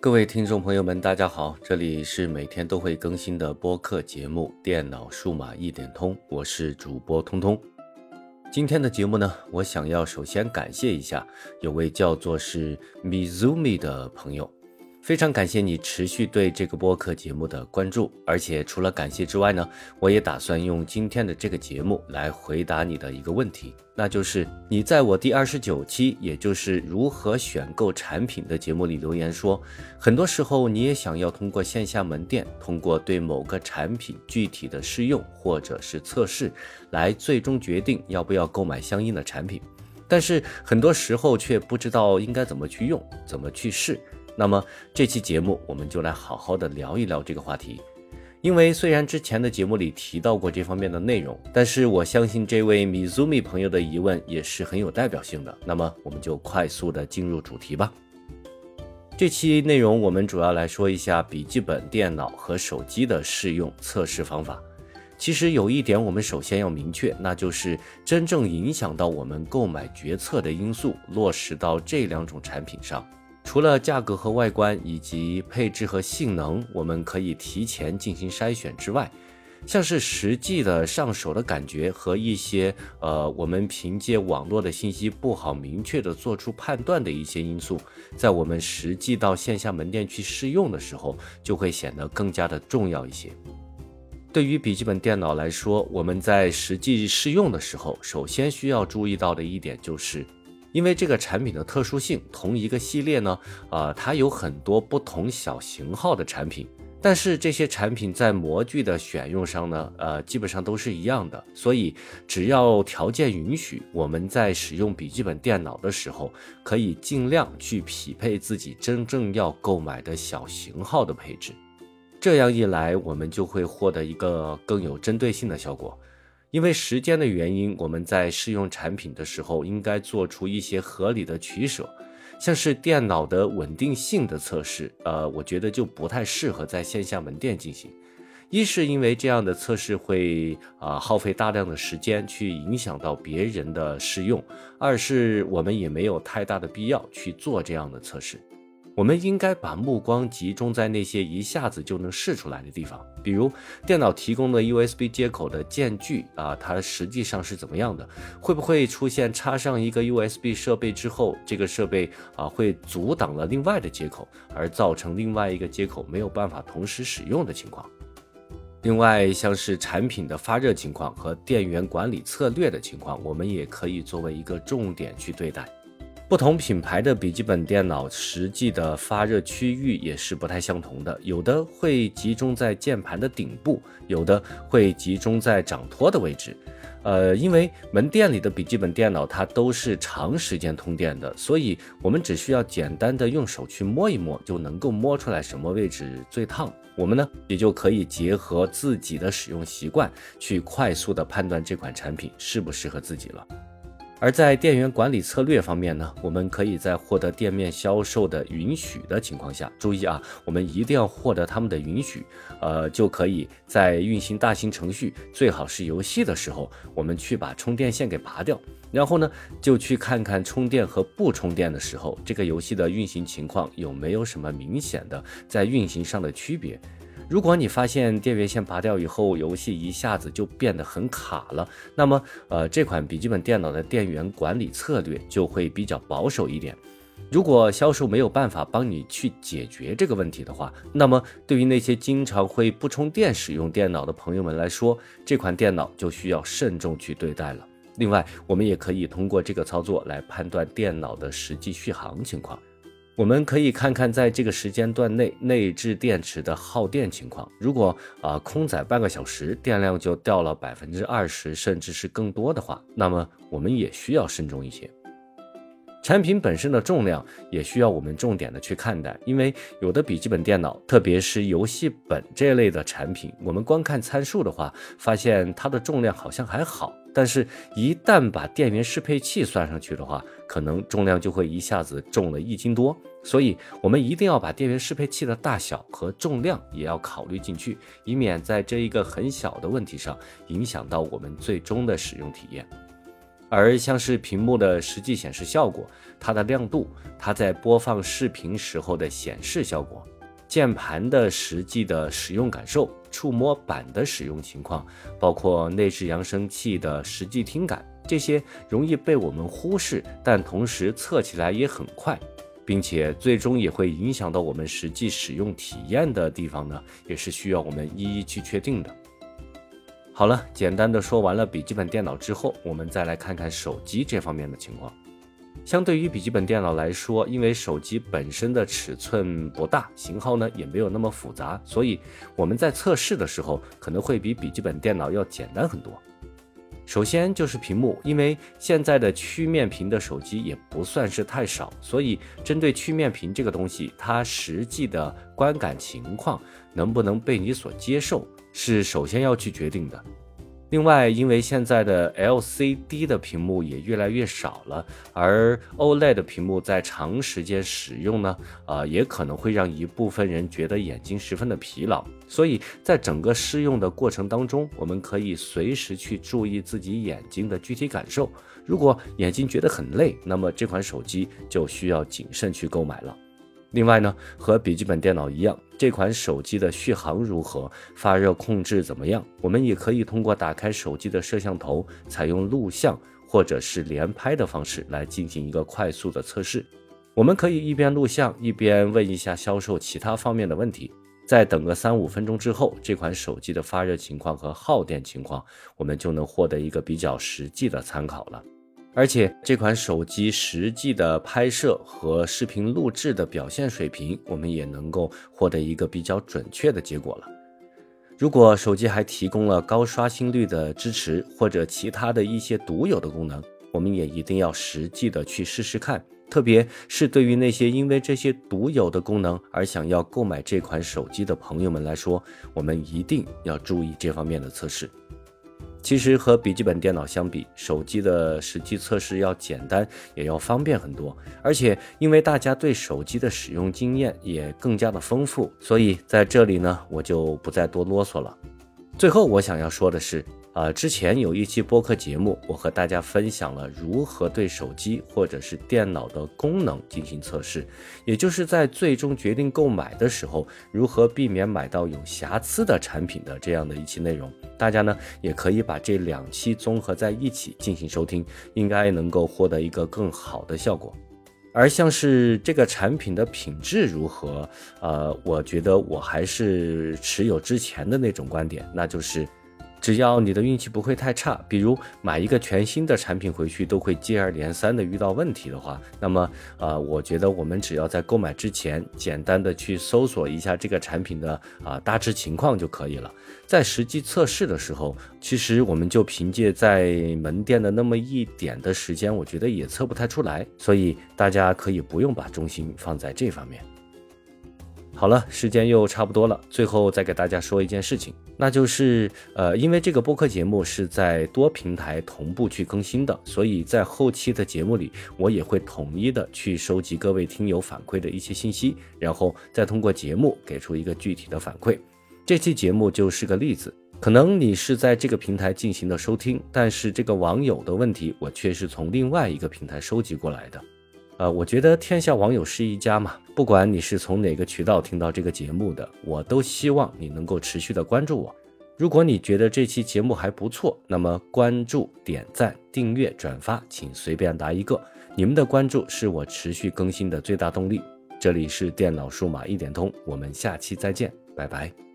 各位听众朋友们，大家好，这里是每天都会更新的播客节目《电脑数码一点通》，我是主播通通。今天的节目呢，我想要首先感谢一下有位叫做是 Mizumi 的朋友。非常感谢你持续对这个播客节目的关注，而且除了感谢之外呢，我也打算用今天的这个节目来回答你的一个问题，那就是你在我第二十九期，也就是如何选购产品的节目里留言说，很多时候你也想要通过线下门店，通过对某个产品具体的试用或者是测试，来最终决定要不要购买相应的产品，但是很多时候却不知道应该怎么去用，怎么去试。那么这期节目我们就来好好的聊一聊这个话题，因为虽然之前的节目里提到过这方面的内容，但是我相信这位 Mizumi 朋友的疑问也是很有代表性的。那么我们就快速的进入主题吧。这期内容我们主要来说一下笔记本电脑和手机的试用测试方法。其实有一点我们首先要明确，那就是真正影响到我们购买决策的因素落实到这两种产品上。除了价格和外观以及配置和性能，我们可以提前进行筛选之外，像是实际的上手的感觉和一些呃，我们凭借网络的信息不好明确的做出判断的一些因素，在我们实际到线下门店去试用的时候，就会显得更加的重要一些。对于笔记本电脑来说，我们在实际试用的时候，首先需要注意到的一点就是。因为这个产品的特殊性，同一个系列呢，呃，它有很多不同小型号的产品，但是这些产品在模具的选用上呢，呃，基本上都是一样的。所以只要条件允许，我们在使用笔记本电脑的时候，可以尽量去匹配自己真正要购买的小型号的配置。这样一来，我们就会获得一个更有针对性的效果。因为时间的原因，我们在试用产品的时候应该做出一些合理的取舍，像是电脑的稳定性的测试，呃，我觉得就不太适合在线下门店进行。一是因为这样的测试会啊耗费大量的时间去影响到别人的试用，二是我们也没有太大的必要去做这样的测试。我们应该把目光集中在那些一下子就能试出来的地方，比如电脑提供的 USB 接口的间距啊，它实际上是怎么样的？会不会出现插上一个 USB 设备之后，这个设备啊会阻挡了另外的接口，而造成另外一个接口没有办法同时使用的情况？另外，像是产品的发热情况和电源管理策略的情况，我们也可以作为一个重点去对待。不同品牌的笔记本电脑实际的发热区域也是不太相同的，有的会集中在键盘的顶部，有的会集中在掌托的位置。呃，因为门店里的笔记本电脑它都是长时间通电的，所以我们只需要简单的用手去摸一摸，就能够摸出来什么位置最烫。我们呢也就可以结合自己的使用习惯，去快速的判断这款产品适不适合自己了。而在电源管理策略方面呢，我们可以在获得店面销售的允许的情况下，注意啊，我们一定要获得他们的允许，呃，就可以在运行大型程序，最好是游戏的时候，我们去把充电线给拔掉，然后呢，就去看看充电和不充电的时候，这个游戏的运行情况有没有什么明显的在运行上的区别。如果你发现电源线拔掉以后，游戏一下子就变得很卡了，那么，呃，这款笔记本电脑的电源管理策略就会比较保守一点。如果销售没有办法帮你去解决这个问题的话，那么对于那些经常会不充电使用电脑的朋友们来说，这款电脑就需要慎重去对待了。另外，我们也可以通过这个操作来判断电脑的实际续航情况。我们可以看看在这个时间段内内置电池的耗电情况。如果啊空载半个小时，电量就掉了百分之二十，甚至是更多的话，那么我们也需要慎重一些。产品本身的重量也需要我们重点的去看待，因为有的笔记本电脑，特别是游戏本这类的产品，我们光看参数的话，发现它的重量好像还好。但是，一旦把电源适配器算上去的话，可能重量就会一下子重了一斤多。所以，我们一定要把电源适配器的大小和重量也要考虑进去，以免在这一个很小的问题上影响到我们最终的使用体验。而像是屏幕的实际显示效果、它的亮度、它在播放视频时候的显示效果、键盘的实际的使用感受、触摸板的使用情况，包括内置扬声器的实际听感，这些容易被我们忽视，但同时测起来也很快，并且最终也会影响到我们实际使用体验的地方呢，也是需要我们一一去确定的。好了，简单的说完了笔记本电脑之后，我们再来看看手机这方面的情况。相对于笔记本电脑来说，因为手机本身的尺寸不大，型号呢也没有那么复杂，所以我们在测试的时候可能会比笔记本电脑要简单很多。首先就是屏幕，因为现在的曲面屏的手机也不算是太少，所以针对曲面屏这个东西，它实际的观感情况能不能被你所接受？是首先要去决定的。另外，因为现在的 LCD 的屏幕也越来越少了，而 OLED 屏幕在长时间使用呢，呃，也可能会让一部分人觉得眼睛十分的疲劳。所以在整个试用的过程当中，我们可以随时去注意自己眼睛的具体感受。如果眼睛觉得很累，那么这款手机就需要谨慎去购买了。另外呢，和笔记本电脑一样，这款手机的续航如何，发热控制怎么样，我们也可以通过打开手机的摄像头，采用录像或者是连拍的方式来进行一个快速的测试。我们可以一边录像，一边问一下销售其他方面的问题。再等个三五分钟之后，这款手机的发热情况和耗电情况，我们就能获得一个比较实际的参考了。而且这款手机实际的拍摄和视频录制的表现水平，我们也能够获得一个比较准确的结果了。如果手机还提供了高刷新率的支持，或者其他的一些独有的功能，我们也一定要实际的去试试看。特别是对于那些因为这些独有的功能而想要购买这款手机的朋友们来说，我们一定要注意这方面的测试。其实和笔记本电脑相比，手机的实际测试要简单，也要方便很多。而且因为大家对手机的使用经验也更加的丰富，所以在这里呢，我就不再多啰嗦了。最后我想要说的是。啊，之前有一期播客节目，我和大家分享了如何对手机或者是电脑的功能进行测试，也就是在最终决定购买的时候，如何避免买到有瑕疵的产品的这样的一期内容。大家呢也可以把这两期综合在一起进行收听，应该能够获得一个更好的效果。而像是这个产品的品质如何，呃，我觉得我还是持有之前的那种观点，那就是。只要你的运气不会太差，比如买一个全新的产品回去都会接二连三的遇到问题的话，那么呃，我觉得我们只要在购买之前简单的去搜索一下这个产品的啊大致情况就可以了。在实际测试的时候，其实我们就凭借在门店的那么一点的时间，我觉得也测不太出来，所以大家可以不用把重心放在这方面。好了，时间又差不多了，最后再给大家说一件事情，那就是，呃，因为这个播客节目是在多平台同步去更新的，所以在后期的节目里，我也会统一的去收集各位听友反馈的一些信息，然后再通过节目给出一个具体的反馈。这期节目就是个例子，可能你是在这个平台进行的收听，但是这个网友的问题，我却是从另外一个平台收集过来的。呃，我觉得天下网友是一家嘛，不管你是从哪个渠道听到这个节目的，我都希望你能够持续的关注我。如果你觉得这期节目还不错，那么关注、点赞、订阅、转发，请随便答一个。你们的关注是我持续更新的最大动力。这里是电脑数码一点通，我们下期再见，拜拜。